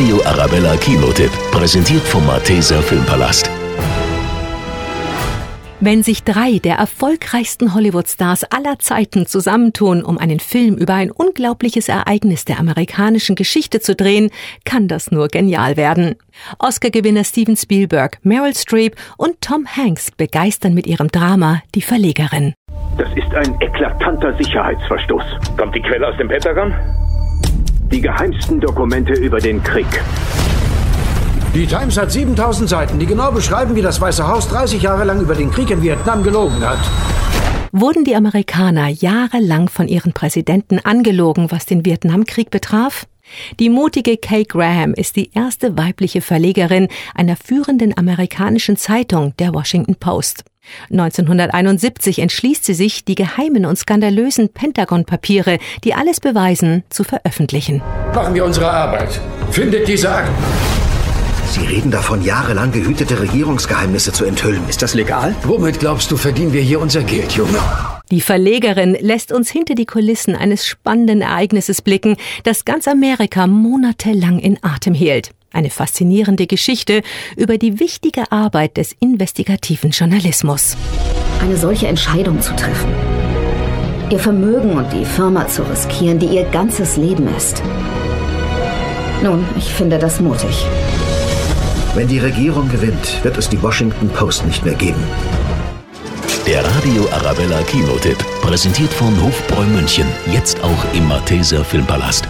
Radio Arabella Kinotipp, präsentiert vom Malteser Filmpalast. Wenn sich drei der erfolgreichsten Hollywood-Stars aller Zeiten zusammentun, um einen Film über ein unglaubliches Ereignis der amerikanischen Geschichte zu drehen, kann das nur genial werden. Oscar-Gewinner Steven Spielberg, Meryl Streep und Tom Hanks begeistern mit ihrem Drama Die Verlegerin. Das ist ein eklatanter Sicherheitsverstoß. Kommt die Quelle aus dem Pentagon? Die geheimsten Dokumente über den Krieg. Die Times hat 7000 Seiten, die genau beschreiben, wie das Weiße Haus 30 Jahre lang über den Krieg in Vietnam gelogen hat. Wurden die Amerikaner jahrelang von ihren Präsidenten angelogen, was den Vietnamkrieg betraf? Die mutige Kay Graham ist die erste weibliche Verlegerin einer führenden amerikanischen Zeitung, der Washington Post. 1971 entschließt sie sich, die geheimen und skandalösen Pentagon-Papiere, die alles beweisen, zu veröffentlichen. Machen wir unsere Arbeit. Findet diese Akten. Sie reden davon, jahrelang gehütete Regierungsgeheimnisse zu enthüllen. Ist das legal? Womit glaubst du, verdienen wir hier unser Geld, Junge? Die Verlegerin lässt uns hinter die Kulissen eines spannenden Ereignisses blicken, das ganz Amerika monatelang in Atem hielt. Eine faszinierende Geschichte über die wichtige Arbeit des investigativen Journalismus. Eine solche Entscheidung zu treffen. Ihr Vermögen und die Firma zu riskieren, die ihr ganzes Leben ist. Nun, ich finde das mutig. Wenn die Regierung gewinnt, wird es die Washington Post nicht mehr geben. Der Radio Arabella Kinotipp, präsentiert von Hofbräu München, jetzt auch im Malteser Filmpalast.